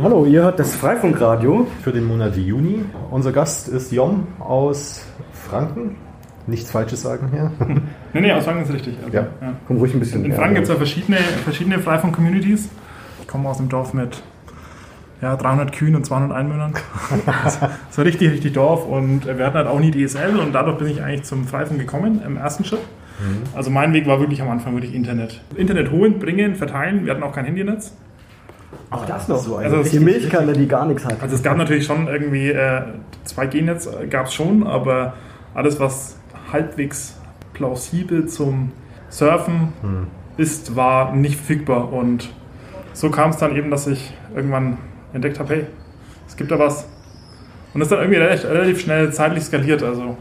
Hallo, ihr hört das Freifunkradio. für den Monat Juni. Unser Gast ist Jon aus Franken. Nichts Falsches sagen hier. Nee, nee, aus Franken ist richtig. Also, Ja. Komm ruhig ein bisschen In. Franken gibt es ja verschiedene, verschiedene Freifunk-Communities. Ich komme aus einem Dorf mit ja, 300 Kühen und 200 Einwohnern. so richtig, richtig Dorf. Und wir hatten halt auch nie DSL und dadurch bin ich eigentlich zum Freifunk gekommen im ersten Schritt. Also mein Weg war wirklich am Anfang wirklich Internet. Internet holen, bringen, verteilen. Wir hatten auch kein Handynetz. Auch das noch. So Also Die Milchkanne, die gar nichts hat. Also es gab natürlich schon irgendwie äh, 2G-Netz, gab es schon, aber alles, was halbwegs plausibel zum Surfen ist, war nicht verfügbar. Und so kam es dann eben, dass ich irgendwann entdeckt habe, hey, es gibt da was. Und das ist dann irgendwie relativ, relativ schnell zeitlich skaliert. Also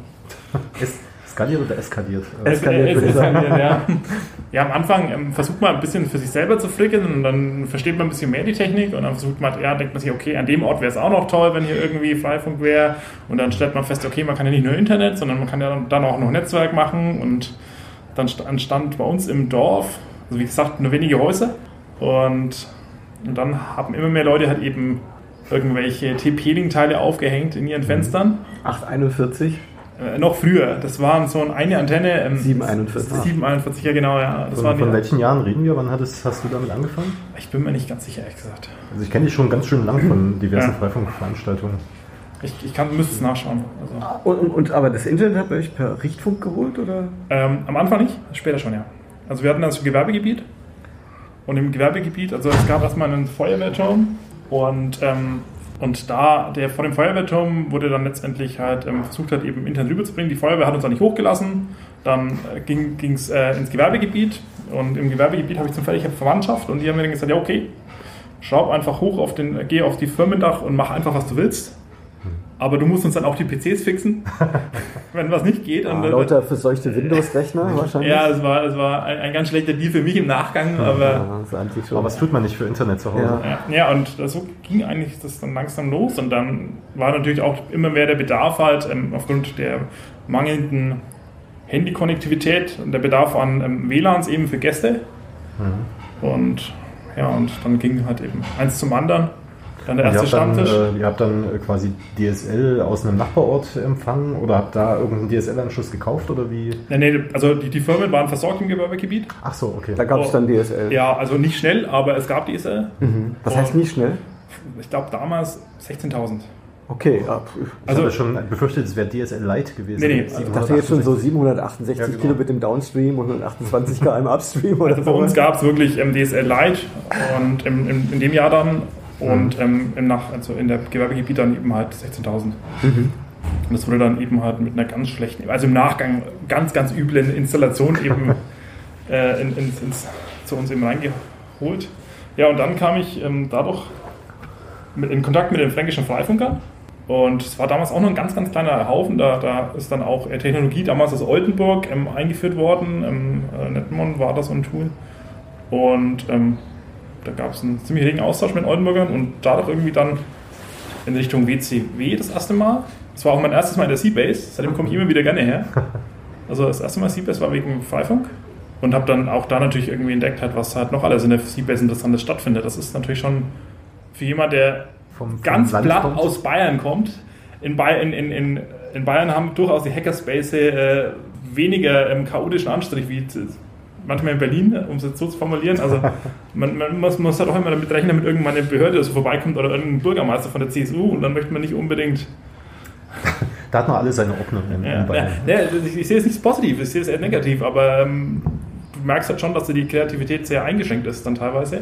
Es skaliert oder eskaliert? Eskaliert, es- würde ich es- sagen. ja. ja, am Anfang ähm, versucht man ein bisschen für sich selber zu flicken und dann versteht man ein bisschen mehr die Technik und dann versucht man, ja, denkt man sich, okay, an dem Ort wäre es auch noch toll, wenn hier irgendwie Freifunk wäre und dann stellt man fest, okay, man kann ja nicht nur Internet, sondern man kann ja dann- auch noch Netzwerk machen und dann st- entstand bei uns im Dorf, also wie gesagt, nur wenige Häuser und, und dann haben immer mehr Leute halt eben irgendwelche TP-Link-Teile aufgehängt in ihren Fenstern. 841, Äh, noch früher. Das waren so eine Antenne. Ähm, 741. 741, ja genau, ja. Das Von, waren von welchen Jahren reden wir? Wann hattest, hast du damit angefangen? ich bin mir nicht ganz sicher, ehrlich gesagt. Also ich kenne dich schon ganz schön lang von diversen Ja. Freifunkveranstaltungen. Ich, ich kann, müsste es nachschauen. Also, Und, und, und, aber das Internet habt ihr euch per Richtfunk geholt, oder? ähm, am Anfang nicht, später schon, ja. Also wir hatten das Gewerbegebiet. Und im Gewerbegebiet, also es gab erstmal einen Feuerwehrturm und, ähm, und da, der vor dem Feuerwehrturm wurde dann letztendlich halt ähm, versucht hat, eben Internet rüberzubringen. Die Feuerwehr hat uns dann nicht hochgelassen. Dann äh, ging es äh, ins Gewerbegebiet und im Gewerbegebiet habe ich zum Fall, ich habe Verwandtschaft und die haben mir dann gesagt, ja okay, schraub einfach hoch auf den, geh auf die Firmendach und mach einfach, was du willst. Aber du musst uns dann auch die PCs fixen, wenn was nicht geht. Ah, Und, äh, lauter verseuchte Windows-Rechner wahrscheinlich. ja, es war, es war ein, ein ganz schlechter Deal für mich im Nachgang, aber Ja. Aber was tut man nicht für Internet zu Hause? Ja. ja, ja und so ging eigentlich das dann langsam los und dann war natürlich auch immer mehr der Bedarf halt ähm, aufgrund der mangelnden Handykonnektivität und der Bedarf an ähm, WLANs eben für Gäste und ja, und dann ging halt eben eins zum anderen. Dann der erste ihr habt dann, Stammtisch. äh, ihr habt dann äh, quasi DSL aus einem Nachbarort empfangen oder habt da irgendeinen DSL-Anschluss gekauft oder wie? Nee, nee, also die, die Firmen waren versorgt im Gewerbegebiet. Ach so, okay. Da gab es Oh. dann DSL. Ja, also nicht schnell, aber es gab DSL. Mhm. Was heißt nicht schnell? Ich glaube damals 16.000. Okay, ja. pf. ich Also hatte schon befürchtet, es wäre DSL Lite gewesen. Nee, nee, also Ich dachte jetzt schon so 768. 768 Ja, genau. Kilobit im Downstream und 128 km Upstream oder Also bei so. uns gab es wirklich ähm, DSL Lite und im, im, in dem Jahr dann und ähm, im Nach also in der Gewerbegebiet dann eben halt 16.000. Und das wurde dann eben halt mit einer ganz schlechten, also im Nachgang ganz, ganz üblen Installation eben äh, in, ins, ins, zu uns eben reingeholt. Ja, und dann kam ich ähm, dadurch mit, in Kontakt mit den fränkischen Freifunkern. Und es war damals auch noch ein ganz, ganz kleiner Haufen. Da, da ist dann auch äh, Technologie damals aus Oldenburg ähm, eingeführt worden. Im äh, Netmon war das so ein Tool. Und ähm, da gab es einen ziemlich regen Austausch mit Oldenburgern und dadurch irgendwie dann in Richtung WCW das erste Mal. Das war auch mein erstes Mal in der Seabase. Seitdem komme ich immer wieder gerne her. Also das erste Mal Seabase war wegen Freifunk. Und habe dann auch da natürlich irgendwie entdeckt, halt, was halt noch alles in der Seabase Interessantes stattfindet. Das ist natürlich schon für jemand, der Vom- vom ganz platt aus Bayern kommt. In, Bayern, in, in, in, Bayern haben durchaus die Hackerspace äh, weniger ähm, chaotischen Anstrich wie manchmal in Berlin, um es jetzt so zu formulieren. Also man, man muss, muss halt auch immer damit rechnen, damit irgendwann eine Behörde so vorbeikommt oder irgendein Bürgermeister von der CSU und dann möchte man nicht unbedingt. Da hat man alle seine Ordnung in, Ja, in Bayern. ja, ja, ich, ich sehe es nicht positiv, ich sehe es eher negativ, aber ähm, du merkst halt schon, dass die Kreativität sehr eingeschränkt ist dann teilweise.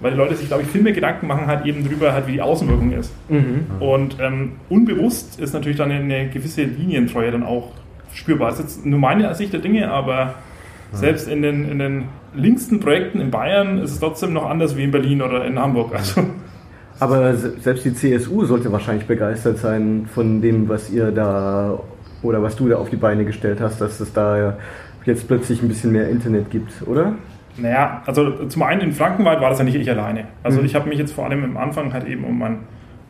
Weil die Leute sich, glaube ich, viel mehr Gedanken machen halt eben drüber, halt, wie die Außenwirkung ist. Mhm. Und ähm, unbewusst ist natürlich dann eine gewisse Linientreue dann auch spürbar. Das ist jetzt nur meine Sicht der Dinge, aber selbst in den, in den linksten Projekten in Bayern ist es trotzdem noch anders wie in Berlin oder in Hamburg. Also, Aber se- selbst die CSU sollte wahrscheinlich begeistert sein von dem, was ihr da oder was du da auf die Beine gestellt hast, dass es da jetzt plötzlich ein bisschen mehr Internet gibt, oder? naja, also zum einen in Frankenwald war das ja nicht ich alleine. Also ich habe mich jetzt vor allem am Anfang halt eben um mein,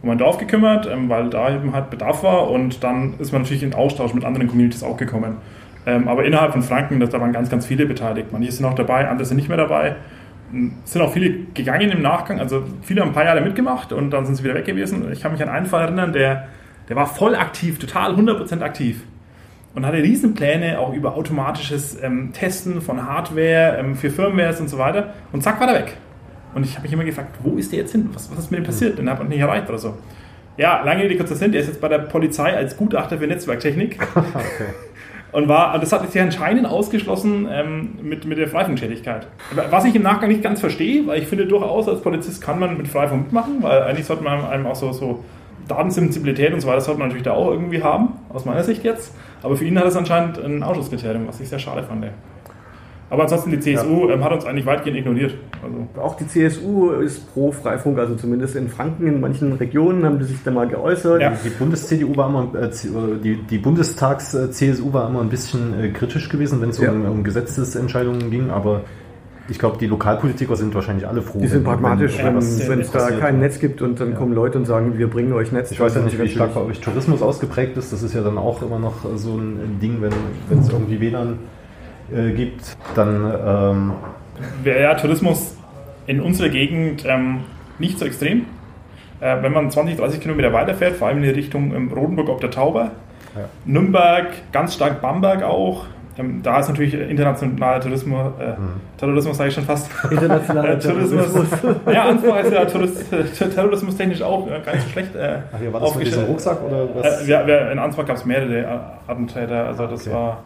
um mein Dorf gekümmert, ähm, weil da eben halt Bedarf war und dann ist man natürlich in Austausch mit anderen Communities auch gekommen. Ähm, aber innerhalb von Franken, da waren ganz, ganz viele beteiligt. Manche sind noch dabei, andere sind nicht mehr dabei. sind auch viele gegangen im Nachgang. Also viele haben ein paar Jahre mitgemacht und dann sind sie wieder weg gewesen. Ich kann mich an einen Fall erinnern, der, der war voll aktiv, total 100% aktiv. Und hatte Riesenpläne auch über automatisches ähm, Testen von Hardware ähm, für Firmwares und so weiter. Und zack, war der weg. Und ich habe mich immer gefragt, wo ist der jetzt hin? Was, was ist mit dem passiert? Den hat man nicht erreicht oder so. Ja, lange Rede, kurzer Sinn, der ist jetzt bei der Polizei als Gutachter für Netzwerktechnik. okay. Und war, das hat sich anscheinend ausgeschlossen ähm, mit, mit der Freifunkschädigkeit. Was ich im Nachgang nicht ganz verstehe, weil ich finde durchaus, als Polizist kann man mit Freifunk mitmachen, weil eigentlich sollte man einem auch so, so Datensensibilität und so weiter, sollte man natürlich da auch irgendwie haben, aus meiner Sicht jetzt. Aber für ihn hat das anscheinend ein Ausschlusskriterium, was ich sehr schade fand. Aber ansonsten die CSU ja. ähm, hat uns eigentlich weitgehend ignoriert. Also. Auch die CSU ist pro Freifunk, also zumindest in Franken, in manchen Regionen haben die sich da mal geäußert. Ja. Die Bundes-CDU war immer, äh, die, die Bundestags-CSU war immer ein bisschen äh, kritisch gewesen, wenn es ja. um, um Gesetzesentscheidungen ging, aber ich glaube, die Lokalpolitiker sind wahrscheinlich alle froh. Die sind pragmatisch, wenn, wenn es da kein Netz gibt und dann ja. kommen Leute und sagen, wir bringen euch Netz. Ich weiß ja nicht, wie stark bei euch Tourismus ausgeprägt ist. Das ist ja dann auch immer noch so ein Ding, wenn es irgendwie WLAN äh, gibt, dann. Ähm ja, Tourismus in unserer Gegend ähm, nicht so extrem. Äh, wenn man 20, 30 Kilometer weiterfährt, vor allem in die Richtung ähm, Rodenburg ob der Tauber, ja. Nürnberg, ganz stark Bamberg auch. Ähm, da ist natürlich internationaler Tourismus, äh, mhm. Terrorismus sage ich schon fast. Internationaler Tourismus. ja, Ansbach ist ja Tourist, terrorismustechnisch auch äh, gar nicht so schlecht. Äh, Ach ja, war das mit diesem Rucksack oder was? Äh, ja, in Ansbach gab es mehrere Attentäter, also das okay. war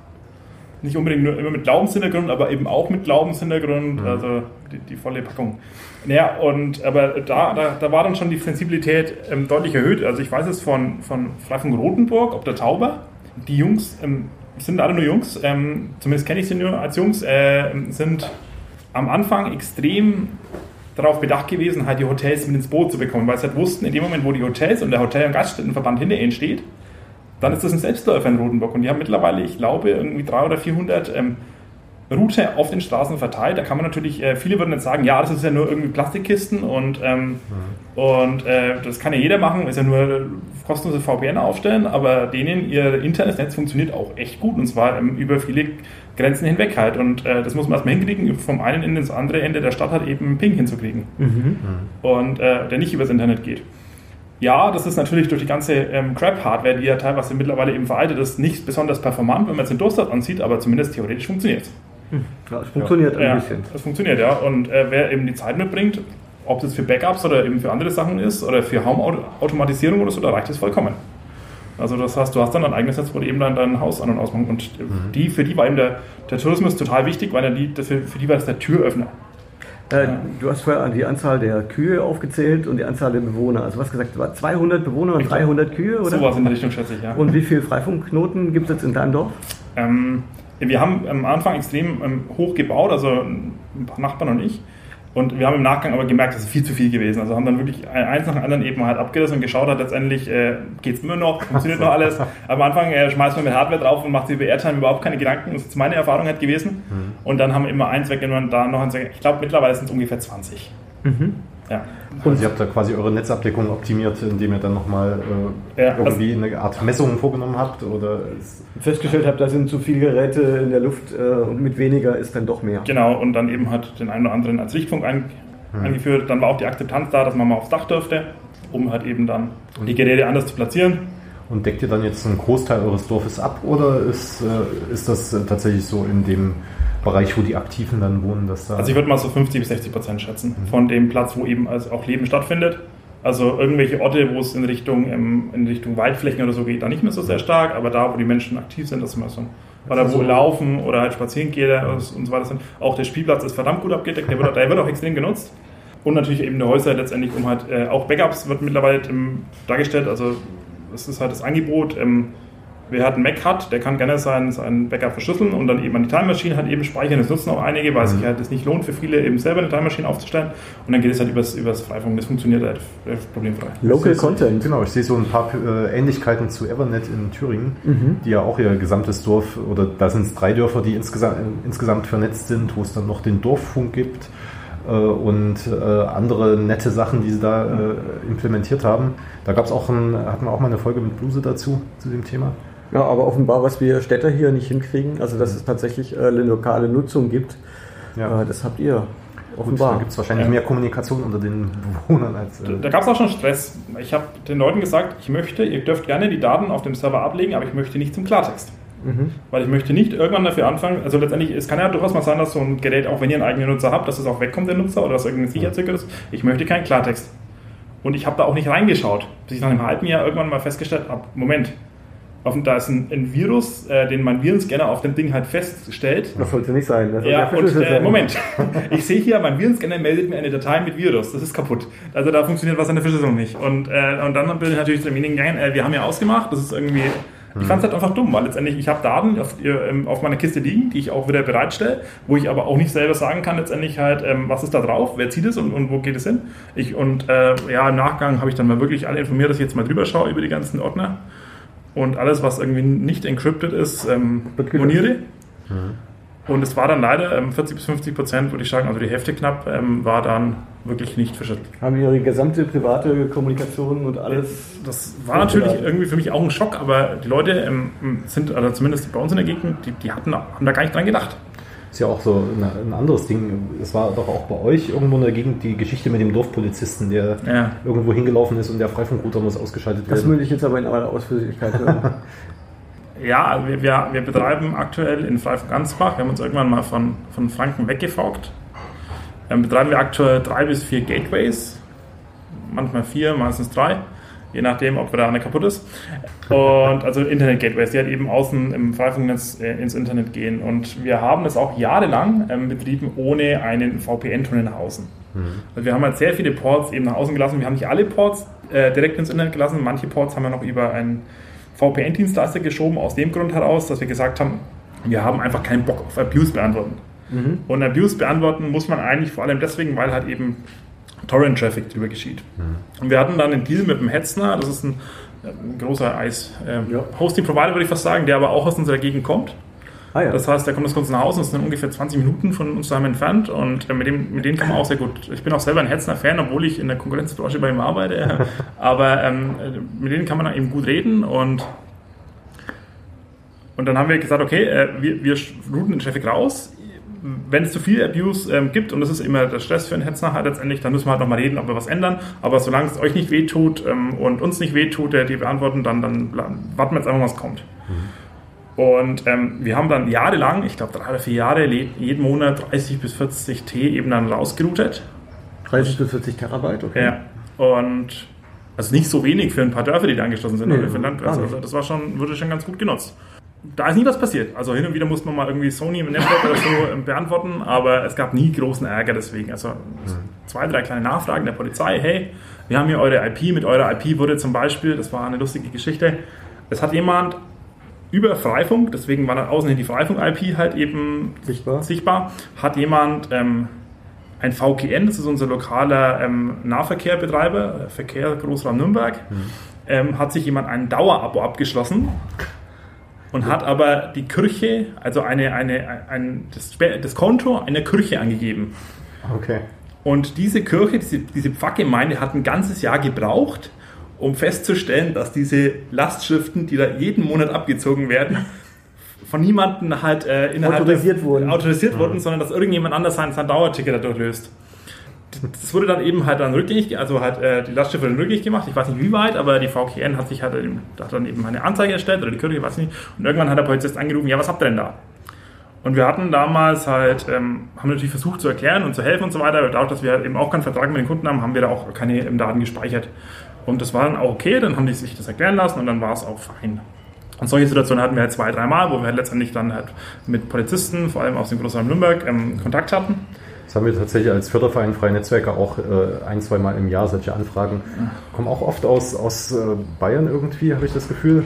nicht unbedingt nur immer mit Glaubenshintergrund, aber eben auch mit Glaubenshintergrund, mhm. also die, die, volle Packung. Naja, und aber da, da, da war dann schon die Sensibilität ähm, deutlich erhöht. Also ich weiß es von, von Freifunk Rotenburg, ob der Tauber, die Jungs ähm, sind alle nur Jungs, ähm, zumindest kenne ich sie nur als Jungs, äh, sind am Anfang extrem darauf bedacht gewesen, halt die Hotels mit ins Boot zu bekommen, weil sie halt wussten, in dem Moment, wo die Hotels und der Hotel- und Gaststättenverband hinter ihnen steht, dann ist das ein Selbstläufer in Rodenburg. Und die haben mittlerweile, ich glaube, irgendwie 300 oder 400 ähm, Route auf den Straßen verteilt. Da kann man natürlich, äh, viele würden jetzt sagen, ja, das ist ja nur irgendwie Plastikkisten und, ähm, mhm. und äh, das kann ja jeder machen, ist ja nur kostenlose VPN aufstellen, aber denen ihr Internetnetz funktioniert auch echt gut und zwar ähm, über viele Grenzen hinweg halt. Und äh, das muss man erstmal hinkriegen, vom einen Ende ins andere Ende der Stadt halt eben Ping hinzukriegen. Mhm. mhm. Und äh, der nicht übers Internet geht. Ja, das ist natürlich durch die ganze ähm, Crap-Hardware, die ja teilweise mittlerweile eben veraltet ist, nicht besonders performant, wenn man es in Durstart ansieht, aber zumindest theoretisch funktioniert es. Hm. Ja, es funktioniert ja. ein ja, bisschen. Es funktioniert, ja. Und äh, wer eben die Zeit mitbringt, ob das für Backups oder eben für andere Sachen ist oder für Home-Automatisierung oder so, da reicht es vollkommen. Also das heißt, du hast dann ein eigenes Netz, wo du eben dann dein Haus an- und ausmachst. Und mhm. die, für die war eben der, der Tourismus total wichtig, weil die, für, für die war das der Türöffner. Äh, du hast vorher die Anzahl der Kühe aufgezählt und die Anzahl der Bewohner. Also was gesagt, 200 Bewohner und 300 Kühe? Oder? Sowas in der Richtung schätze ich, ja. Und wie viele Freifunkknoten gibt es jetzt in deinem Dorf? Ähm, wir haben am Anfang extrem ähm, hoch gebaut, also ein paar Nachbarn und ich. Und wir haben im Nachgang aber gemerkt, das ist viel zu viel gewesen. Also haben dann wirklich eins nach dem anderen eben halt abgerissen und geschaut hat, letztendlich äh, geht es immer noch, funktioniert noch alles. Aber am Anfang äh, schmeißt man mit Hardware drauf und macht sich über Airtime überhaupt keine Gedanken. Das ist meine Erfahrung halt gewesen. Mhm. Und dann haben wir immer eins weggenommen, da noch eins weggenommen. Ich glaube, mittlerweile sind es ungefähr 20. Mhm. Ja. Und also ihr habt da quasi eure Netzabdeckung optimiert, indem ihr dann nochmal äh, ja, irgendwie eine Art Messung vorgenommen habt? Oder festgestellt habt, da sind zu viele Geräte in der Luft äh, und mit weniger ist dann doch mehr. Genau, und dann eben hat den einen oder anderen als Richtfunk ein, hm. eingeführt. Dann war auch die Akzeptanz da, dass man mal aufs Dach dürfte, um halt eben dann die Geräte anders zu platzieren. Und deckt ihr dann jetzt einen Großteil eures Dorfes ab oder ist, äh, ist das tatsächlich so in dem Bereich, wo die Aktiven dann wohnen, dass da. Also ich würde mal so 50 bis 60 Prozent schätzen mhm. von dem Platz, wo eben also auch Leben stattfindet. Also irgendwelche Orte, wo es in Richtung, in Richtung Waldflächen oder so geht, da nicht mehr so sehr stark, aber da, wo die Menschen aktiv sind, das ist immer so. Oder wo so laufen oder halt spazieren gehen und so weiter sind. Auch der Spielplatz ist verdammt gut abgedeckt, der wird, der wird auch extrem genutzt. Und natürlich eben die Häuser letztendlich, um halt äh, auch Backups wird mittlerweile dargestellt. Also das ist halt das Angebot. Ähm, wer halt einen Mac hat, der kann gerne sein, sein Backup verschlüsseln und dann eben an die Time Machine halt eben speichern. Das nutzen auch einige, weil mhm. sich halt das nicht lohnt für viele, eben selber eine Time Machine aufzustellen. Und dann geht es halt übers, übers Freifunk. Das funktioniert halt problemfrei. Local Content. Genau, ich sehe so ein paar äh, Ähnlichkeiten zu Evernet in Thüringen, mhm. die ja auch ihr gesamtes Dorf, oder da sind es drei Dörfer, die insgesamt, insgesamt vernetzt sind, wo es dann noch den Dorffunk gibt äh, und äh, andere nette Sachen, die sie da äh, implementiert haben. Da gab es auch ein, hatten wir auch mal eine Folge mit Bluse dazu, zu dem Thema. Ja, aber offenbar, was wir Städter hier nicht hinkriegen, also dass es tatsächlich äh, eine lokale Nutzung gibt, ja. äh, das habt ihr. Offenbar. da gibt es wahrscheinlich ja. mehr Kommunikation unter den Bewohnern als. Äh da, da gab es auch schon Stress. Ich habe den Leuten gesagt, ich möchte, ihr dürft gerne die Daten auf dem Server ablegen, aber ich möchte nicht zum Klartext. Mhm. Weil ich möchte nicht irgendwann dafür anfangen, also letztendlich, es kann ja durchaus mal sein, dass so ein Gerät, auch wenn ihr einen eigenen Nutzer habt, dass es auch wegkommt, der Nutzer, oder dass irgendein Sicherheitslücke ist. Ich möchte keinen Klartext. Und ich habe da auch nicht reingeschaut, bis ich nach einem halben Jahr irgendwann mal festgestellt habe, Moment, da ist ein, ein Virus, äh, den mein Virenscanner auf dem Ding halt feststellt. Das sollte nicht sein. Das ja, und, äh, Moment. ich sehe hier, mein Virenscanner meldet mir eine Datei mit Virus. Das ist kaputt. Also da funktioniert was an der Verschlüsselung nicht. Und, äh, und dann bin ich natürlich zu dem Meeting gegangen, äh, wir haben ja ausgemacht, das ist irgendwie ich fand es halt einfach dumm, weil letztendlich ich habe Daten auf, ähm, auf, meiner Kiste liegen, die ich auch wieder bereitstelle, wo ich aber auch nicht selber sagen kann, letztendlich halt, ähm, was ist da drauf, wer zieht es und, und wo geht es hin. Ich, und äh, ja, im Nachgang habe ich dann mal wirklich alle informiert, dass ich jetzt mal drüber schaue über die ganzen Ordner und alles, was irgendwie nicht encrypted ist, ähm, moniere. Mhm. Und es war dann leider ähm, 40 bis 50 Prozent, würde ich sagen, also die Hälfte knapp, ähm, war dann wirklich nicht verschüttet. Haben Ihre gesamte private Kommunikation und alles? Das war natürlich irgendwie für mich auch ein Schock, aber die Leute ähm, sind, also zumindest bei uns in der Gegend, die, die hatten, haben da gar nicht dran gedacht. Ist ja auch so ein anderes Ding. Es war doch auch bei euch irgendwo in der Gegend die Geschichte mit dem Dorfpolizisten, der ja. irgendwo hingelaufen ist und der Freifunkrouter muss ausgeschaltet werden. Das würde ich jetzt aber in aller Ausführlichkeit hören. ja, wir, wir, wir betreiben aktuell in Freifunk Ansbach, wir haben uns irgendwann mal von, von Franken weggefaugt. Dann betreiben wir aktuell drei bis vier Gateways, manchmal vier, meistens drei je nachdem, ob da eine kaputt ist. Und also Internet-Gateways, die halt eben außen im Freifunknetz äh, ins Internet gehen. Und wir haben das auch jahrelang ähm, betrieben ohne einen VPN-Tunnel nach außen. Mhm. Also wir haben halt sehr viele Ports eben nach außen gelassen. Wir haben nicht alle Ports äh, direkt ins Internet gelassen. Manche Ports haben wir noch über einen VPN-Dienstleister geschoben, aus dem Grund heraus, dass wir gesagt haben, wir haben einfach keinen Bock auf Abuse beantworten. Mhm. Und Abuse beantworten muss man eigentlich vor allem deswegen, weil halt eben Torrent-Traffic drüber geschieht. Mhm. Und wir hatten dann einen Deal mit dem Hetzner, das ist ein, ein großer Eis-Hosting-Provider, ähm, ja. würde ich fast sagen, der aber auch aus unserer Gegend kommt. Ah, ja. Das heißt, der kommt aus uns nach Hause und ist dann ungefähr 20 Minuten von uns daheim entfernt und äh, mit, dem, mit denen kann man auch sehr gut. Ich bin auch selber ein Hetzner-Fan, obwohl ich in der Konkurrenzbranche bei ihm arbeite. aber ähm, mit denen kann man eben gut reden und und dann haben wir gesagt, okay, äh, wir, wir routen den Traffic raus, wenn es zu viel Abuse ähm, gibt, und das ist immer der Stress für einen Hetzer halt letztendlich, dann müssen wir halt nochmal reden, ob wir was ändern. Aber solange es euch nicht wehtut ähm, und uns nicht wehtut, der die beantworten, dann, dann warten wir jetzt einfach, was kommt. Mhm. Und ähm, wir haben dann jahrelang, ich glaube drei oder vier Jahre, jeden Monat 30 bis 40 T eben dann rausgeroutet. 30 bis 40 Terabyte, okay. Ja. Und also nicht so wenig für ein paar Dörfer, die da angeschlossen sind, nee, oder für Landkreise. Also das war schon, wurde schon ganz gut genutzt da ist nie was passiert. Also hin und wieder musste man mal irgendwie Sony im Network oder so ähm, beantworten, aber es gab nie großen Ärger deswegen. Also zwei, drei kleine Nachfragen der Polizei, hey, wir haben hier eure IP, mit eurer IP wurde zum Beispiel, das war eine lustige Geschichte, es hat jemand über Freifunk, deswegen war dann außen die Freifunk-IP halt eben sichtbar, sichtbar hat jemand ähm, ein VKN, das ist unser lokaler ähm, Nahverkehrbetreiber, Verkehr Großraum Nürnberg, mhm. ähm, hat sich jemand ein Dauerabo abgeschlossen und hat aber die Kirche, also eine, eine, ein, das, das Konto einer Kirche angegeben. Okay. Und diese Kirche, diese, diese Pfarrgemeinde hat ein ganzes Jahr gebraucht, um festzustellen, dass diese Lastschriften, die da jeden Monat abgezogen werden, von niemandem halt äh, innerhalb autorisiert wurden, autorisiert mhm. wurden sondern dass irgendjemand anders sein, sein Dauerticket dadurch löst das wurde dann eben halt dann rückgängig, also halt äh, die Lastschrift wurde rückgängig gemacht, ich weiß nicht wie weit, aber die VKN hat sich halt hat dann eben eine Anzeige erstellt oder die Kirche, weiß nicht, und irgendwann hat der Polizist angerufen, ja, was habt ihr denn da? Und wir hatten damals halt, ähm, haben natürlich versucht zu erklären und zu helfen und so weiter, aber dadurch, dass wir halt eben auch keinen Vertrag mit den Kunden haben, haben wir da auch keine Daten gespeichert. Und das war dann auch okay, dann haben die sich das erklären lassen und dann war es auch fein. Und solche Situationen hatten wir halt zwei, dreimal, wo wir halt letztendlich dann halt mit Polizisten, vor allem aus dem Großraum Nürnberg, ähm, Kontakt hatten. Das haben wir tatsächlich als Förderverein Freie Netzwerke auch äh, ein, zwei Mal im Jahr solche Anfragen. Kommen auch oft aus, aus äh, Bayern irgendwie, habe ich das Gefühl.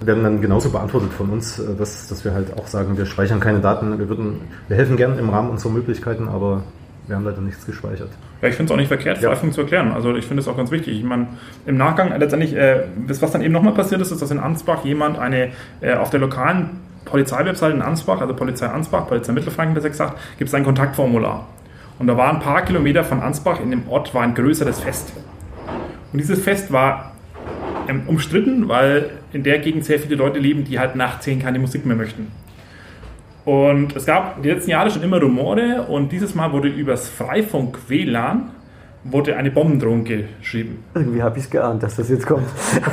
Werden dann genauso beantwortet von uns, äh, dass, dass wir halt auch sagen, wir speichern keine Daten, wir, würden, wir helfen gern im Rahmen unserer Möglichkeiten, aber wir haben leider nichts gespeichert. Ja, ich finde es auch nicht verkehrt, ja. zu erklären. Also ich finde es auch ganz wichtig. Ich meine, im Nachgang letztendlich, äh, was dann eben nochmal passiert ist, ist, dass in Ansbach jemand eine äh, auf der lokalen Polizeiwebseite in Ansbach, also Polizei Ansbach, Polizei Mittelfranken besser gesagt, gibt es ein Kontaktformular. Und da war ein paar Kilometer von Ansbach in dem Ort war ein größeres Fest. Und dieses Fest war ähm, umstritten, weil in der Gegend sehr viele Leute leben, die halt nach 10 keine Musik mehr möchten. Und es gab die letzten Jahre schon immer Rumore und dieses Mal wurde übers Freifunk WLAN wurde eine Bombendrohung geschrieben. Irgendwie habe ich es geahnt, dass das jetzt kommt.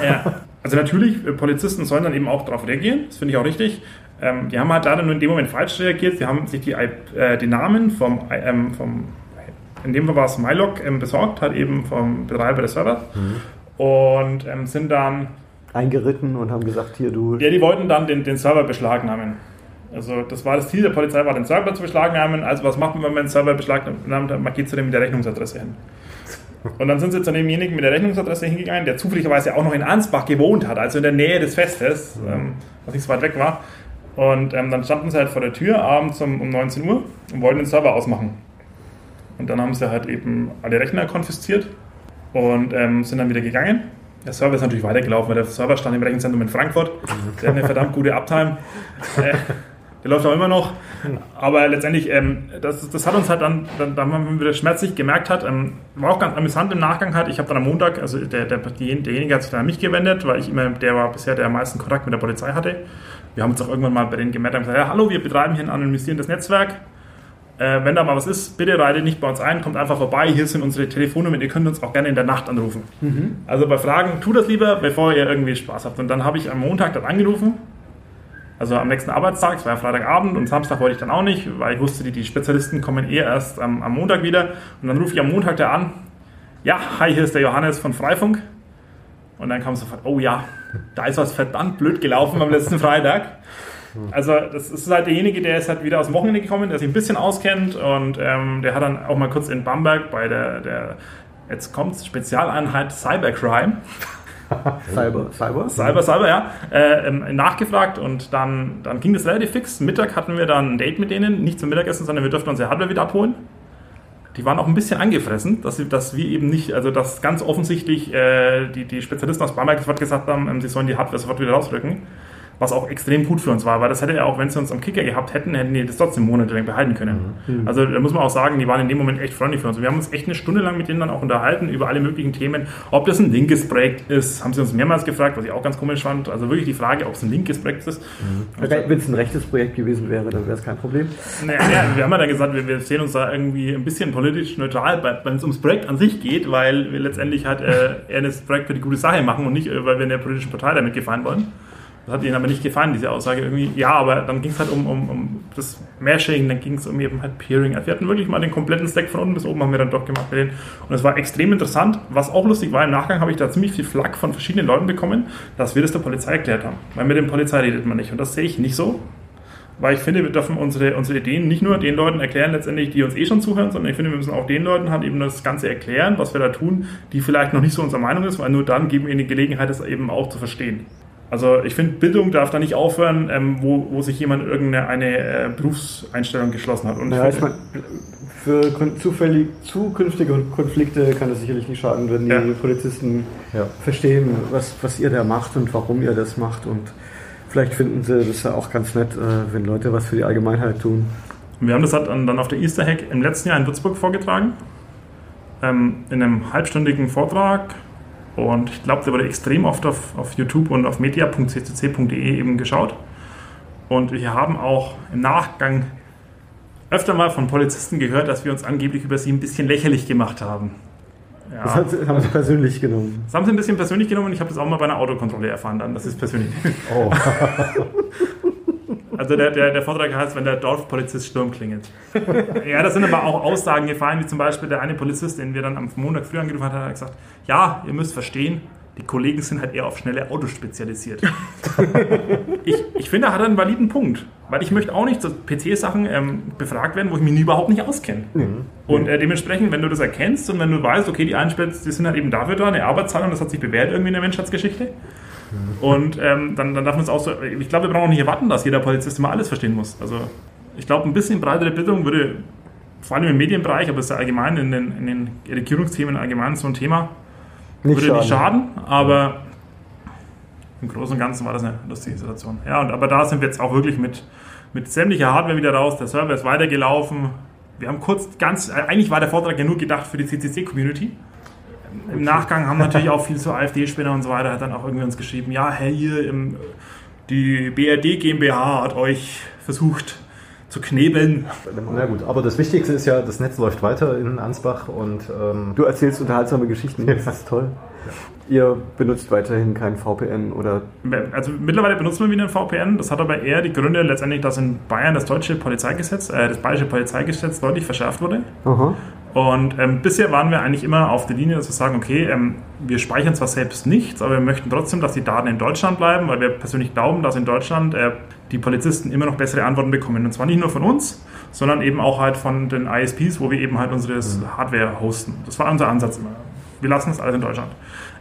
Ja. Also natürlich, äh, Polizisten sollen dann eben auch darauf reagieren, das finde ich auch richtig. Ähm, die haben halt leider nur in dem Moment falsch reagiert. Sie haben sich die, äh, die Namen vom, ähm, vom, in dem Fall war es Mylog, ähm, besorgt, halt eben vom Betreiber des Servers. Mhm. Und ähm, sind dann eingeritten und haben gesagt, hier du. Ja, die wollten dann den, den Server beschlagnahmen. Also das war das Ziel der Polizei, war den Server zu beschlagnahmen. Also was macht man, wenn man den Server beschlagnahmt? Man geht zu dem mit der Rechnungsadresse hin. Und dann sind sie zu demjenigen mit der Rechnungsadresse hingegangen, der zufälligerweise auch noch in Ansbach gewohnt hat, also in der Nähe des Festes, ähm, was nicht so weit weg war. Und ähm, dann standen sie halt vor der Tür abends um, um 19 Uhr und wollten den Server ausmachen. Und dann haben sie halt eben alle Rechner konfisziert und ähm, sind dann wieder gegangen. Der Server ist natürlich weitergelaufen, weil der Server stand im Rechenzentrum in Frankfurt. Der hat eine verdammt gute Uptime. Äh, der läuft auch immer noch. Aber letztendlich, ähm, das, das hat uns halt dann, dann, dann haben wir wieder schmerzlich gemerkt hat, ähm, war auch ganz amüsant im Nachgang halt. Ich habe dann am Montag, also der, der, derjenige hat sich dann an mich gewendet, weil ich immer, der war bisher der am meisten Kontakt mit der Polizei hatte. Wir haben uns auch irgendwann mal bei denen gemeldet und gesagt, ja, hallo, wir betreiben hier ein anonymisierendes Netzwerk. Äh, wenn da mal was ist, bitte reitet nicht bei uns ein, kommt einfach vorbei. Hier sind unsere Telefonnummern, ihr könnt uns auch gerne in der Nacht anrufen. Mhm. Also bei Fragen, tut das lieber, bevor ihr irgendwie Spaß habt. Und dann habe ich am Montag dann angerufen also am nächsten Arbeitstag, es war ja Freitagabend und Samstag wollte ich dann auch nicht, weil ich wusste, die, die Spezialisten kommen eh erst am, am Montag wieder. Und dann rufe ich am Montag da an, ja, hi, hier ist der Johannes von Freifunk. Und dann kam sofort, oh ja, da ist was verdammt blöd gelaufen am letzten Freitag. Also das ist halt derjenige, der ist halt wieder aus dem Wochenende gekommen, der sich ein bisschen auskennt und ähm, der hat dann auch mal kurz in Bamberg bei der, der jetzt kommt Spezialeinheit Cybercrime Cyber, Cyber? Cyber, Cyber, ja. Äh, ähm, nachgefragt und dann, dann ging das relativ fix. Mittag hatten wir dann ein Date mit denen, nicht zum Mittagessen, sondern wir durften unsere Hardware wieder abholen. Die waren auch ein bisschen angefressen, dass, dass wir eben nicht, also dass ganz offensichtlich äh, die, die Spezialisten aus Bamberg sofort gesagt haben, ähm, sie sollen die Hardware sofort wieder rausrücken was auch extrem gut für uns war, weil das hätte ja auch, wenn sie uns am Kicker gehabt hätten, hätten die das trotzdem monatelang behalten können. Mhm. Also da muss man auch sagen, die waren in dem Moment echt freundlich für uns. Wir haben uns echt eine Stunde lang mit denen dann auch unterhalten über alle möglichen Themen. Ob das ein linkes Projekt ist, haben sie uns mehrmals gefragt, was ich auch ganz komisch fand. Also wirklich die Frage, ob es ein linkes Projekt ist. Mhm. Also, wenn es ein rechtes Projekt gewesen wäre, dann wäre es kein Problem. Naja, ja, wir haben ja dann gesagt, wir, wir, sehen uns da irgendwie ein bisschen politisch neutral, wenn es ums Projekt an sich geht, weil wir letztendlich halt äh, eher das Projekt für die gute Sache machen und nicht, äh, weil wir in der politischen Partei damit gefallen wollen. Das hat ihnen aber nicht gefallen, diese Aussage irgendwie. Ja, aber dann ging es halt um, um, um das Mashing, dann ging es um eben halt Peering. Also wir hatten wirklich mal den kompletten Stack von unten bis oben haben wir dann doch gemacht mit denen. Und es war extrem interessant. Was auch lustig war, im Nachgang habe ich da ziemlich viel Flack von verschiedenen Leuten bekommen, dass wir das der Polizei erklärt haben. Weil mit der Polizei redet man nicht. Und das sehe ich nicht so. Weil ich finde, wir dürfen unsere, unsere Ideen nicht nur den Leuten erklären, letztendlich, die uns eh schon zuhören, sondern ich finde, wir müssen auch den Leuten halt eben das Ganze erklären, was wir da tun, die vielleicht noch nicht so unserer Meinung ist, weil nur dann geben wir ihnen die Gelegenheit, das eben auch zu verstehen. Also ich finde, Bildung darf da nicht aufhören, ähm, wo, wo sich jemand irgendeine eine, äh, Berufseinstellung geschlossen hat. Und ja, ich meine, für zufällig, zukünftige Konflikte kann es sicherlich nicht schaden, wenn die ja. Polizisten ja. verstehen, was, was ihr da macht und warum ihr das macht. Und vielleicht finden sie das ja auch ganz nett, äh, wenn Leute was für die Allgemeinheit tun. Wir haben das halt dann auf der Easter Hack im letzten Jahr in Würzburg vorgetragen. Ähm, in einem halbstündigen Vortrag und ich glaube, der wurde extrem oft auf, auf YouTube und auf media.ccc.de eben geschaut. Und wir haben auch im Nachgang öfter mal von Polizisten gehört, dass wir uns angeblich über sie ein bisschen lächerlich gemacht haben. Ja. Das haben sie persönlich genommen. Das haben sie ein bisschen persönlich genommen und ich habe das auch mal bei einer Autokontrolle erfahren dann. Das ist persönlich. Oh. Also der, der, der Vortrag heißt, wenn der Dorfpolizist Sturm klingelt. ja, da sind aber auch Aussagen gefallen, wie zum Beispiel der eine Polizist, den wir dann am Montag früh angerufen haben, hat gesagt, ja, ihr müsst verstehen, die Kollegen sind halt eher auf schnelle Autos spezialisiert. ich, ich finde, er hat einen validen Punkt. Weil ich möchte auch nicht zu PC-Sachen ähm, befragt werden, wo ich mich überhaupt nicht auskenne. Mhm. Und äh, dementsprechend, wenn du das erkennst und wenn du weißt, okay, die Einspitz, die sind halt eben dafür da, eine Arbeitszahlung, das hat sich bewährt irgendwie in der Menschheitsgeschichte, und ähm, dann, dann darf man es auch so. Ich glaube, wir brauchen auch nicht erwarten, dass jeder Polizist immer alles verstehen muss. Also ich glaube, ein bisschen breitere Bildung würde, vor allem im Medienbereich, aber es ist ja allgemein in den, in den Regierungsthemen allgemein so ein Thema, nicht würde schaden. nicht schaden, aber im Großen und Ganzen war das eine lustige Situation. Ja, und, aber da sind wir jetzt auch wirklich mit, mit sämtlicher Hardware wieder raus. Der Server ist weitergelaufen. Wir haben kurz ganz, eigentlich war der Vortrag ja nur gedacht für die CCC-Community. Im Nachgang haben natürlich auch viele so AfD-Spinner und so weiter hat dann auch irgendwie uns geschrieben, ja, hey, ihr, im, die BRD GmbH hat euch versucht, zu knebeln. Na gut, aber das Wichtigste ist ja, das Netz läuft weiter in Ansbach und ähm, Du erzählst unterhaltsame Geschichten, das ist toll. Ihr benutzt weiterhin kein VPN oder Also mittlerweile benutzt man wieder ein VPN. Das hat aber eher die Gründe letztendlich, dass in Bayern das deutsche Polizeigesetz, äh, das bayerische Polizeigesetz deutlich verschärft wurde. Aha. Und ähm, bisher waren wir eigentlich immer auf der Linie, dass wir sagen, okay, ähm, wir speichern zwar selbst nichts, aber wir möchten trotzdem, dass die Daten in Deutschland bleiben, weil wir persönlich glauben, dass in Deutschland äh, die Polizisten immer noch bessere Antworten bekommen. Und zwar nicht nur von uns, sondern eben auch halt von den ISPs, wo wir eben halt unsere Hardware hosten. Das war unser Ansatz immer. Wir lassen das alles in Deutschland.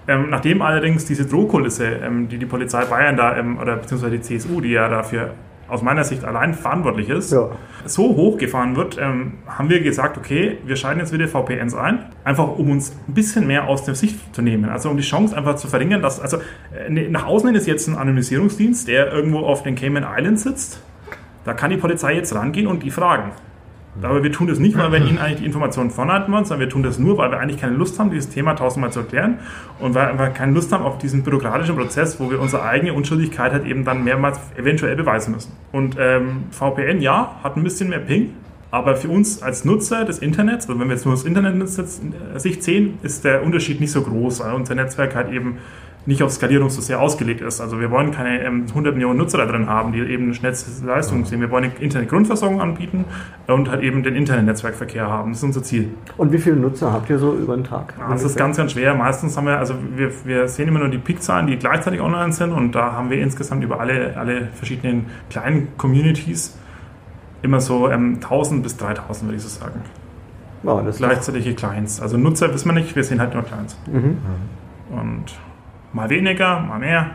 Ähm, nachdem allerdings diese Drohkulisse, ähm, die die Polizei Bayern da, ähm, oder beziehungsweise die CSU, die ja dafür aus meiner Sicht allein verantwortlich ist, Ja. so hochgefahren wird, ähm, haben wir gesagt, okay, wir schalten jetzt wieder VPNs ein, einfach um uns ein bisschen mehr aus der Sicht zu nehmen. Also um die Chance einfach zu verringern, dass, also äh, ne- nach außen hin ist jetzt ein Anonymisierungsdienst, der irgendwo auf den Cayman Islands sitzt. Da kann die Polizei jetzt rangehen und die fragen. Aber wir tun das nicht, weil wir ihnen eigentlich die Informationen vorhalten wollen, sondern wir tun das nur, weil wir eigentlich keine Lust haben, dieses Thema tausendmal zu erklären und weil wir keine Lust haben auf diesen bürokratischen Prozess, wo wir unsere eigene Unschuldigkeit halt eben dann mehrmals eventuell beweisen müssen. Und ähm, VPN, ja, hat ein bisschen mehr Ping, aber für uns als Nutzer des Internets, also wenn wir jetzt nur das Internet-Sicht sehen, ist der Unterschied nicht so groß, weil unser Netzwerk halt eben nicht auf Skalierung so sehr ausgelegt ist. Also wir wollen keine ähm, 100 Millionen Nutzer da drin haben, die eben schnellste Leistung sehen. Wir wollen eine Internet-Grundversorgung anbieten und halt eben den Internet-Netzwerkverkehr haben. Das ist unser Ziel. Und wie viele Nutzer habt ihr so über den Tag? Ja, das ist ganz, ganz schwer. Meistens haben wir, also wir, wir sehen immer nur die Peak-Zahlen, die gleichzeitig online sind und da haben wir insgesamt über alle, alle verschiedenen kleinen Communities immer so ähm, 1000 bis 3000, würde ich so sagen. Ist Gleichzeitige Clients. Also Nutzer wissen wir nicht, wir sehen halt nur Clients. Mhm. Und mal weniger, mal mehr.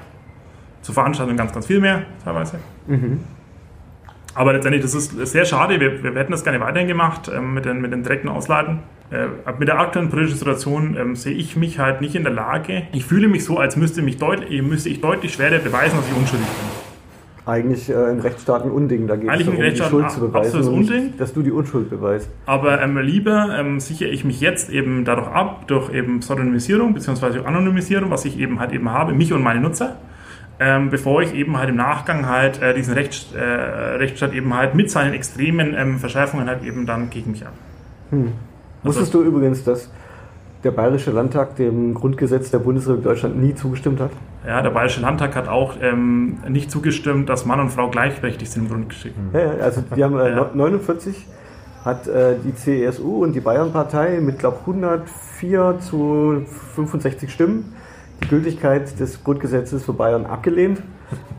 Zu Veranstaltungen ganz, ganz viel mehr teilweise. Mhm. Aber letztendlich, das ist sehr schade. Wir, wir hätten das gerne weiterhin gemacht ähm, mit, den, mit den direkten Ausleiten. Äh, mit der aktuellen politischen Situation ähm, sehe ich mich halt nicht in der Lage. Ich fühle mich so, als müsste, mich deutlich, müsste ich deutlich schwerer beweisen, dass ich unschuldig bin. Eigentlich äh, Rechtsstaat ein Unding, da geht es Eigentlich darum, die Rechtsstaat Schuld ein zu beweisen, absolutes und nicht, Unding. dass du die Unschuld beweist. Aber ähm, lieber ähm, sichere ich mich jetzt eben dadurch ab, durch eben Pseudonymisierung bzw. Anonymisierung, was ich eben halt eben habe, mich und meine Nutzer, ähm, bevor ich eben halt im Nachgang halt äh, diesen Rechts, äh, Rechtsstaat eben halt mit seinen extremen ähm, Verschärfungen halt eben dann gegen mich ab. Wusstest du übrigens, dass der Bayerische Landtag dem Grundgesetz der Bundesrepublik Deutschland nie zugestimmt hat? Ja, der Bayerische Landtag hat auch ähm, nicht zugestimmt, dass Mann und Frau gleichberechtigt sind im Grundgesetz. Ja, also die haben äh, Ja. 49 hat äh, die CSU und die Bayernpartei mit glaube 104 zu 65 Stimmen die Gültigkeit des Grundgesetzes für Bayern abgelehnt.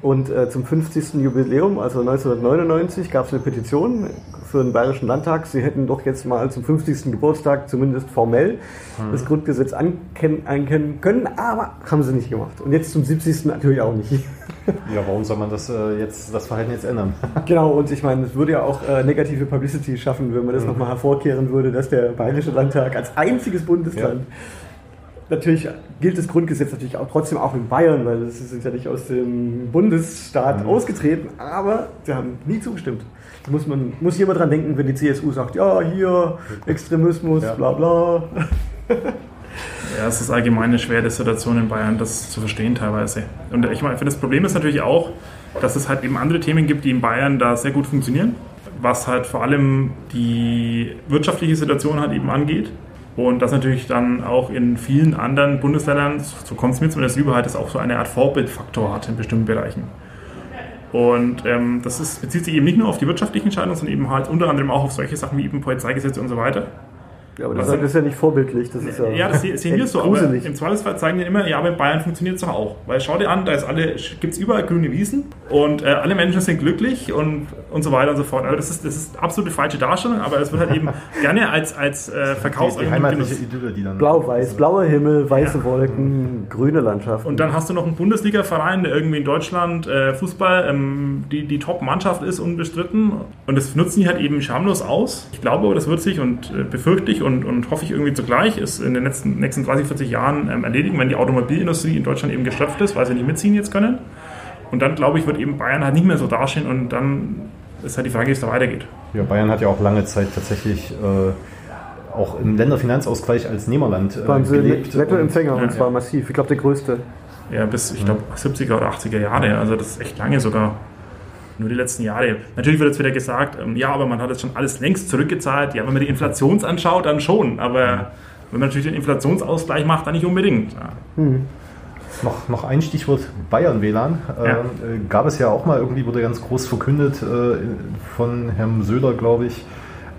Und äh, zum 50. Jubiläum, also 1999, gab es eine Petition für den Bayerischen Landtag. Sie hätten doch jetzt mal zum 50. Geburtstag zumindest formell das Grundgesetz ankennen können, aber haben sie nicht gemacht. Und jetzt zum 70. natürlich auch nicht. ja, warum soll man das äh, jetzt das Verhalten jetzt ändern? Genau, und ich meine, es würde ja auch äh, negative Publicity schaffen, wenn man das nochmal hervorkehren würde, dass der Bayerische Landtag als einziges Bundesland. Natürlich gilt das Grundgesetz natürlich auch trotzdem auch in Bayern, weil sie sind ja nicht aus dem Bundesstaat ausgetreten, aber sie haben nie zugestimmt. Da muss man muss jemand dran denken, wenn die CSU sagt, ja, hier Extremismus, Ja. bla bla. Ja, es ist allgemein eine schwere Situation in Bayern, das zu verstehen teilweise. Und ich meine, das Problem ist natürlich auch, dass es halt eben andere Themen gibt, die in Bayern da sehr gut funktionieren, was halt vor allem die wirtschaftliche Situation halt eben angeht. Und das natürlich dann auch in vielen anderen Bundesländern, so kommt es mir zumindest über, halt es auch so eine Art Vorbildfaktor hat in bestimmten Bereichen. Und ähm, das ist, bezieht sich eben nicht nur auf die wirtschaftlichen Entscheidungen, sondern eben halt unter anderem auch auf solche Sachen wie eben Polizeigesetze und so weiter. Ja, aber das Was- ist ja nicht vorbildlich. Das ist ja, Ja, das se- sehen wir so, aber gruselig. im Zweifelsfall zeigen die immer, ja, aber in Bayern funktioniert es doch auch. Weil schau dir an, da ist alle, gibt es überall grüne Wiesen und äh, alle Menschen sind glücklich und, und so weiter und so fort. Also das ist, das ist absolute falsche Darstellung, aber es wird halt eben gerne als, als äh, Verkaufsargument genutzt. Idylle, die dann. Blau-Weiß, blauer Himmel, weiße Wolken, grüne Landschaften. Und dann hast du noch einen Bundesliga-Verein, der irgendwie in Deutschland äh, Fußball ähm, die, die Top-Mannschaft ist, unbestritten. Und das nutzen die halt eben schamlos aus. Ich glaube aber, das wird sich und äh, befürchte ich und, und hoffe ich irgendwie zugleich, ist in den letzten, nächsten 30, 40 Jahren ähm, erledigen, wenn die Automobilindustrie in Deutschland eben geschöpft ist, weil sie nicht mitziehen jetzt können. Und dann, glaube ich, wird eben Bayern halt nicht mehr so dastehen und dann ist halt die Frage, wie es da weitergeht. Ja, Bayern hat ja auch lange Zeit tatsächlich äh, auch im Länderfinanzausgleich als Nehmerland äh, waren gelebt. Nettoempfänger Ja, und zwar ja. massiv. Ich glaube, der größte. Ja, bis, ich glaube, 70er oder 80er Jahre, also das ist echt lange sogar. nur die letzten Jahre. Natürlich wird jetzt wieder gesagt, ähm, ja, aber man hat jetzt schon alles längst zurückgezahlt. Ja, wenn man die Inflation anschaut, dann schon. Aber wenn man natürlich den Inflationsausgleich macht, dann nicht unbedingt. Ja. Hm. Noch, noch ein Stichwort Bayern-WLAN. Ja. Äh, gab es ja auch mal irgendwie, wurde ganz groß verkündet äh, von Herrn Söder, glaube ich,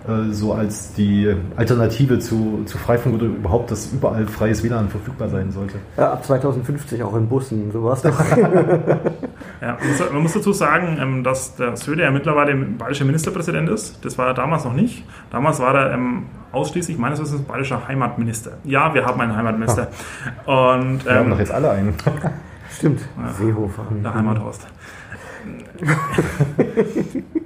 äh, so als die Alternative zu, zu Freifunk oder überhaupt, dass überall freies WLAN verfügbar sein sollte. Ja, ab 2050 auch in Bussen, sowas. doch. ja, man muss dazu sagen, ähm, dass der Söder ja mittlerweile bayerischer Ministerpräsident ist. Das war er damals noch nicht. Damals war er ähm, ausschließlich meines Wissens bayerischer Heimatminister. Ja, wir haben einen Heimatminister. Und, wir haben ähm, doch jetzt alle einen. Stimmt, ja, Seehofer. Der Heimathorst.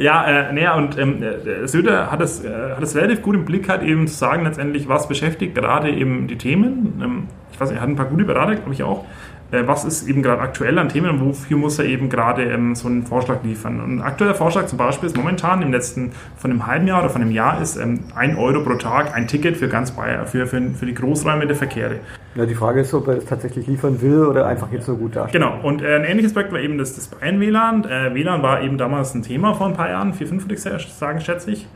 Ja, äh, naja, und ähm, Söder hat es, äh, hat es relativ gut im Blick, halt eben zu sagen, letztendlich, was beschäftigt gerade eben die Themen. Ähm, ich weiß nicht, er hat ein paar gute Berater, glaube ich auch. Äh, was ist eben gerade aktuell an Themen und wofür muss er eben gerade ähm, so einen Vorschlag liefern. Und ein aktueller Vorschlag zum Beispiel ist momentan im letzten, von einem halben Jahr oder von einem Jahr ist ähm, ein Euro pro Tag ein Ticket für ganz Bayern, für, für, für die Großräume der Verkehre. Ja, die Frage ist, ob er es tatsächlich liefern will oder einfach jetzt so gut darstellt. Genau, und äh, ein ähnliches Projekt war eben das, das Bayern-WLAN. Äh, WLAN war eben damals ein Thema vor ein paar Jahren, vier, fünf würde ich sagen, schätze ich.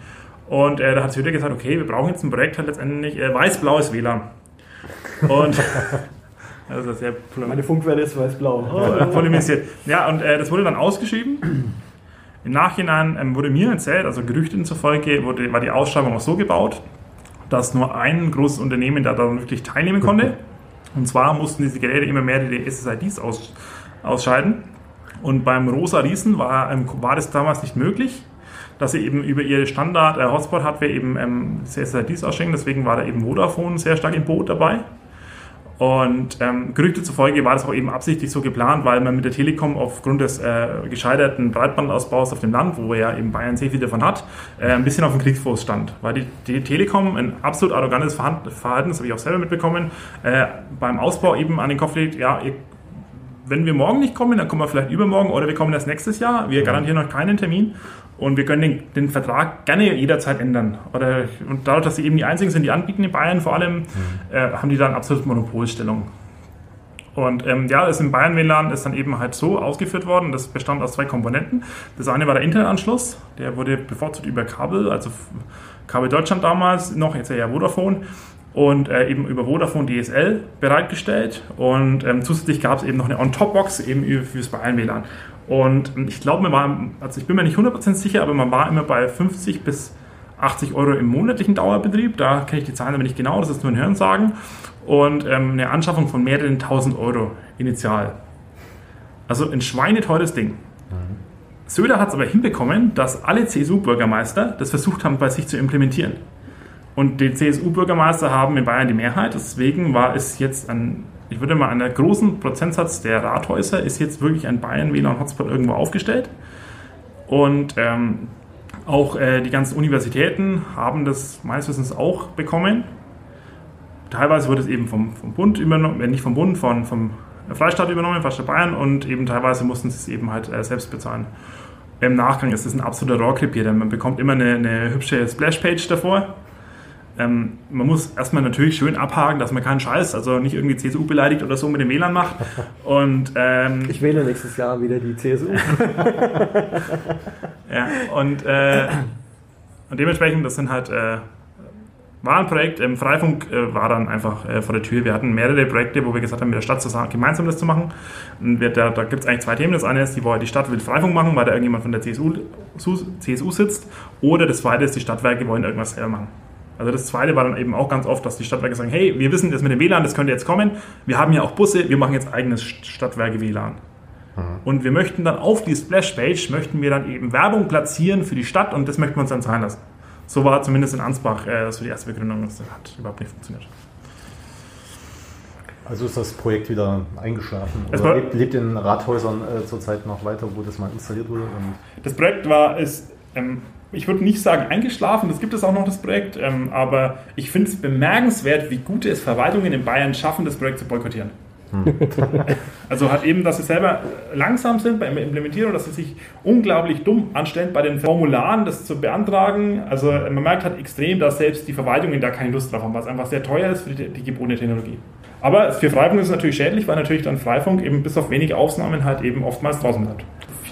Und äh, da hat Söder gesagt, okay, wir brauchen jetzt ein Projekt halt letztendlich äh, weiß-blaues WLAN. Und Also sehr Meine Funkwelle ist weiß-blau. Oh, polemisiert. Ja, und äh, das wurde dann ausgeschrieben. Im Nachhinein ähm, wurde mir erzählt, also Gerüchten zufolge, wurde, war die Ausschreibung auch so gebaut, dass nur ein großes Unternehmen da dann wirklich teilnehmen konnte. Und zwar mussten diese Geräte immer mehr die SSIDs aus, ausscheiden. Und beim Rosa Riesen war, ähm, war das damals nicht möglich, dass sie eben über ihre Standard-Hotspot-Hardware äh, eben ähm, SSIDs ausschenken. Deswegen war da eben Vodafone sehr stark im Boot dabei. Und ähm, Gerüchte zufolge war das auch eben absichtlich so geplant, weil man mit der Telekom aufgrund des äh, gescheiterten Breitbandausbaus auf dem Land, wo ja eben Bayern sehr viel davon hat, äh, ein bisschen auf dem Kriegsfuß stand. Weil die, die Telekom ein absolut arrogantes Verhalten, das habe ich auch selber mitbekommen, äh, beim Ausbau eben an den Kopf legt, ja, ihr, wenn wir morgen nicht kommen, dann kommen wir vielleicht übermorgen oder wir kommen erst nächstes Jahr. Wir garantieren noch keinen Termin. Und wir können den, den, Vertrag gerne jederzeit ändern. Oder, und dadurch, dass sie eben die einzigen sind, die anbieten in Bayern vor allem, mhm. äh, haben die dann absolut Monopolstellung. Und ähm, ja, das im Bayern WLAN ist dann eben halt so ausgeführt worden. Das bestand aus zwei Komponenten. Das eine war der Internetanschluss, der wurde bevorzugt über Kabel, also Kabel Deutschland damals, noch jetzt ja Vodafone und äh, eben über Vodafone DSL bereitgestellt. Und ähm, zusätzlich gab es eben noch eine On-Top-Box eben fürs Bayern WLAN. Und ich glaube, man war, also ich bin mir nicht 100% sicher, aber man war immer bei 50 bis 80 Euro im monatlichen Dauerbetrieb. Da kenne ich die Zahlen aber nicht genau, das ist nur ein Hörensagen. Und ähm, eine Anschaffung von mehreren 1000 Euro initial. Also ein schweineteures Ding. Mhm. Söder hat es aber hinbekommen, dass alle CSU-Bürgermeister das versucht haben, bei sich zu implementieren. Und die CSU-Bürgermeister haben in Bayern die Mehrheit. Deswegen war es jetzt ein ich würde mal, einen großen Prozentsatz der Rathäuser ist jetzt wirklich ein Bayern-WLAN-Hotspot irgendwo aufgestellt. Und ähm, auch äh, die ganzen Universitäten haben das meines Wissens auch bekommen. Teilweise wurde es eben vom, vom Bund übernommen, äh, nicht vom Bund, von, vom Freistaat übernommen, Freistaat Bayern, und eben teilweise mussten sie es eben halt äh, selbst bezahlen. Im Nachgang ist das ein absoluter Rohrkrepier, denn man bekommt immer eine, eine hübsche Splashpage davor ähm, man muss erstmal natürlich schön abhaken, dass man keinen Scheiß, also nicht irgendwie CSU beleidigt oder so mit dem WLAN macht. Und, ähm, ich wähle nächstes Jahr wieder die CSU. ja, und, äh, und dementsprechend, das sind halt, äh, war ein Projekt, ähm, Freifunk äh, war dann einfach äh, vor der Tür. Wir hatten mehrere Projekte, wo wir gesagt haben, mit der Stadt zusammen, gemeinsam das zu machen. Und wir, da, da gibt es eigentlich zwei Themen. Das eine ist, die, die Stadt will Freifunk machen, weil da irgendjemand von der CSU, CSU sitzt. Oder das zweite ist, die Stadtwerke wollen irgendwas selber machen. Also das zweite war dann eben auch ganz oft, dass die Stadtwerke sagen, hey, wir wissen das mit dem WLAN, das könnte jetzt kommen. Wir haben ja auch Busse, wir machen jetzt eigenes Stadtwerke WLAN. Mhm. Und wir möchten dann auf die Splashpage, möchten wir dann eben Werbung platzieren für die Stadt und das möchten wir uns dann zahlen lassen. So war zumindest in Ansbach äh, so die erste Begründung, das hat überhaupt nicht funktioniert. Also ist das Projekt wieder eingeschlafen? Oder lebt, lebt in Rathäusern äh, zurzeit noch weiter, wo das mal installiert wurde? das Projekt war, ist ähm, ich würde nicht sagen eingeschlafen, das gibt es auch noch, das Projekt, ähm, aber ich finde es bemerkenswert, wie gut es Verwaltungen in Bayern schaffen, das Projekt zu boykottieren. Hm. also hat eben, dass sie selber langsam sind beim Implementieren und dass sie sich unglaublich dumm anstellen bei den Formularen, das zu beantragen. Also man merkt halt extrem, dass selbst die Verwaltungen da keine Lust drauf haben, was einfach sehr teuer ist für die, die gebotene Technologie. Aber für Freifunk ist es natürlich schädlich, weil natürlich dann Freifunk eben bis auf wenige Ausnahmen halt eben oftmals draußen bleibt.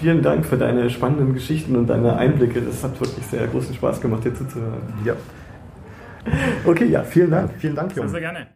Vielen Dank für deine spannenden Geschichten und deine Einblicke. Das hat wirklich sehr großen Spaß gemacht, dir zuzuhören. Ja. Okay, ja, vielen Dank. Vielen Dank, Sehr, Jung. sehr gerne.